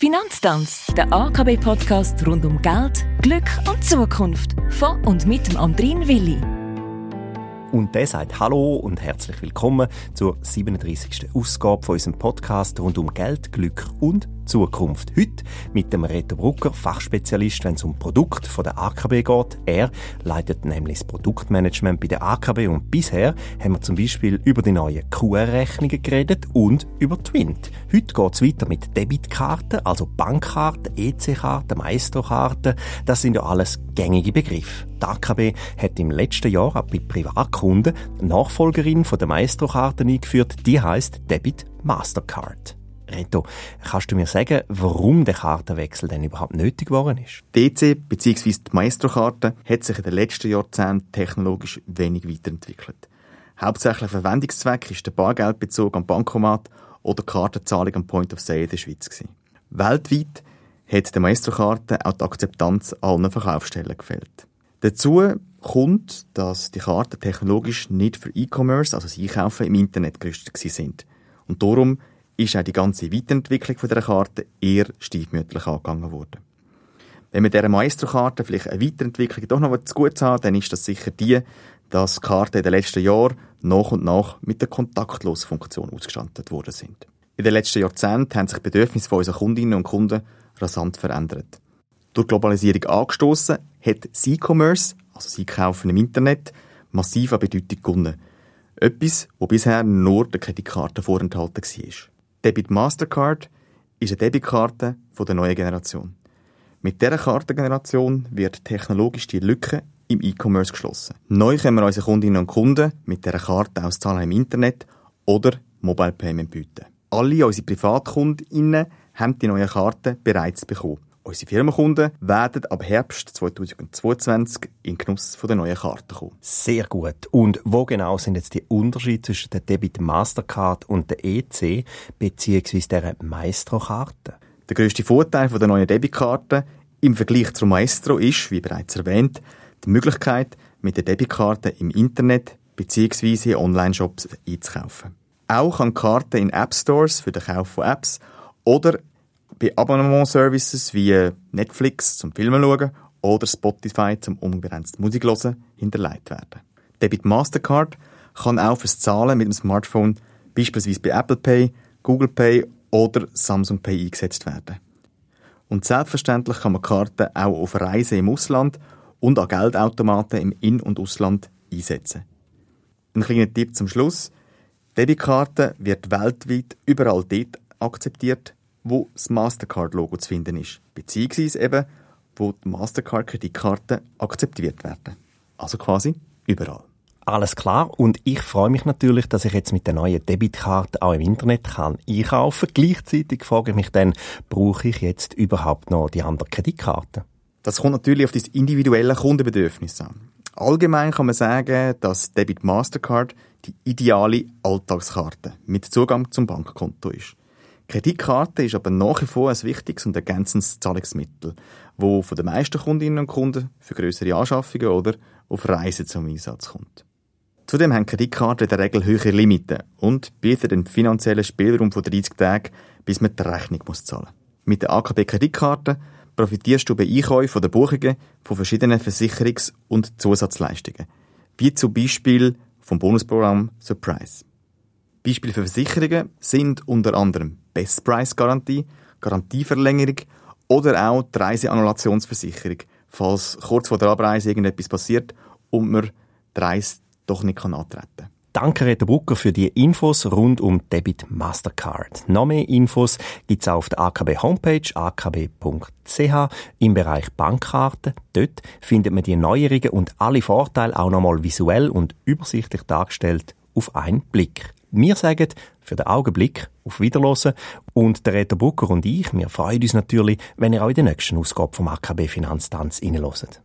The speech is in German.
Finanztanz, der AKB-Podcast rund um Geld, Glück und Zukunft. Von und mit dem Andrin Willi. Und der sagt Hallo und herzlich willkommen zur 37. Ausgabe von unserem Podcast rund um Geld, Glück und Zukunft. Heute mit dem Reto Brucker, Fachspezialist, wenn es um Produkt von der AKB geht. Er leitet nämlich das Produktmanagement bei der AKB und bisher haben wir zum Beispiel über die neuen QR-Rechnungen geredet und über Twint. Heute geht es weiter mit Debitkarten, also Bankkarten, EC-Karten, Maestro-Karten. Das sind ja alles gängige Begriffe. Die AKB hat im letzten Jahr auch bei Privatkunden eine Nachfolgerin von der Maestro-Karten eingeführt, die heißt Debit Mastercard. Reto, kannst du mir sagen, warum der Kartenwechsel denn überhaupt nötig geworden ist? Die EC bzw. die Maestro-Karte hat sich in den letzten Jahrzehnten technologisch wenig weiterentwickelt. Hauptsächlicher Verwendungszweck ist der Bargeldbezug am Bankomat oder die Kartenzahlung am Point of Sale in der Schweiz. Weltweit hat der Maestro-Karte auch die Akzeptanz allen Verkaufsstellen gefällt. Dazu kommt, dass die Karten technologisch nicht für E-Commerce, also das Einkaufen im Internet gerüstet sind. Und darum ist auch die ganze Weiterentwicklung dieser Karte eher stiefmütterlich angegangen worden. Wenn man dieser Maestro-Karte vielleicht eine Weiterentwicklung doch noch zu gut hat, dann ist das sicher die, dass die Karten in den letzten Jahren nach und nach mit der Kontaktlos-Funktion ausgestattet worden sind. In den letzten Jahrzehnten haben sich die Bedürfnisse von unseren Kundinnen und Kunden rasant verändert. Durch Globalisierung angestoßen hat E-Commerce, also das Einkaufen im Internet, massiv an Bedeutung gewonnen. Etwas, wo bisher nur der Kreditkarte vorenthalten war. Debit Mastercard ist eine Debitkarte der neuen Generation. Mit dieser Kartengeneration wird technologisch die Lücke im E-Commerce geschlossen. Neu können wir unseren Kundinnen und Kunden mit dieser Karte auszahlen im Internet oder Mobile Payment bieten. Alle unsere Privatkundinnen haben die neue Karte bereits bekommen. Unsere Firmenkunden werden ab Herbst 2022 in Genuss von der neuen Karte kommen. Sehr gut. Und wo genau sind jetzt die Unterschiede zwischen der Debit Mastercard und der EC bzw. der Maestro-Karte? Der grösste Vorteil der neuen Debitkarte im Vergleich zur Maestro ist, wie bereits erwähnt, die Möglichkeit, mit der Debitkarte im Internet bzw. Online-Shops einzukaufen. Auch kann die Karte in App Stores für den Kauf von Apps oder bei Abonnement-Services wie Netflix zum Filmen schauen oder Spotify zum unbegrenzt Musik hören hinterlegt werden. Debit Mastercard kann auch fürs Zahlen mit dem Smartphone beispielsweise bei Apple Pay, Google Pay oder Samsung Pay eingesetzt werden. Und selbstverständlich kann man Karten auch auf Reisen im Ausland und an Geldautomaten im In- und Ausland einsetzen. Ein kleiner Tipp zum Schluss. Debitkarte wird weltweit überall dort akzeptiert, wo das Mastercard-Logo zu finden ist, beziehungsweise eben, wo die Mastercard-Kreditkarten akzeptiert werden. Also quasi überall. Alles klar. Und ich freue mich natürlich, dass ich jetzt mit der neuen Debitkarte auch im Internet kann einkaufen. Gleichzeitig frage ich mich dann, brauche ich jetzt überhaupt noch die andere Kreditkarte? Das kommt natürlich auf das individuelle Kundenbedürfnis an. Allgemein kann man sagen, dass Debit Mastercard die ideale Alltagskarte mit Zugang zum Bankkonto ist. Kreditkarte ist aber nach wie vor ein wichtiges und ergänzendes Zahlungsmittel, wo von den meisten Kundinnen und Kunden für größere Anschaffungen oder auf Reisen zum Einsatz kommt. Zudem haben Kreditkarten in der Regel höhere Limiten und bieten einen finanziellen Spielraum von 30 Tagen, bis man die Rechnung muss zahlen. Mit der AKB Kreditkarte profitierst du bei Einkäufen von der Buchungen von verschiedenen Versicherungs- und Zusatzleistungen, wie zum Beispiel vom Bonusprogramm Surprise. Beispiele für Versicherungen sind unter anderem Best Price Garantie, Garantieverlängerung oder auch die Reiseannulationsversicherung, falls kurz vor der Abreise irgendetwas passiert und man die Reise doch nicht antreten kann. Danke, Reto Brucker, für die Infos rund um Debit Mastercard. Noch mehr Infos gibt's auf der AKB Homepage akb.ch im Bereich Bankkarten. Dort findet man die Neuerungen und alle Vorteile auch nochmal visuell und übersichtlich dargestellt auf einen Blick. Wir sagen für den Augenblick auf Wiederhören und der Reto Brucker und ich, wir freuen uns natürlich, wenn ihr auch in der nächsten Ausgabe vom AKB Finanztanz reinhört.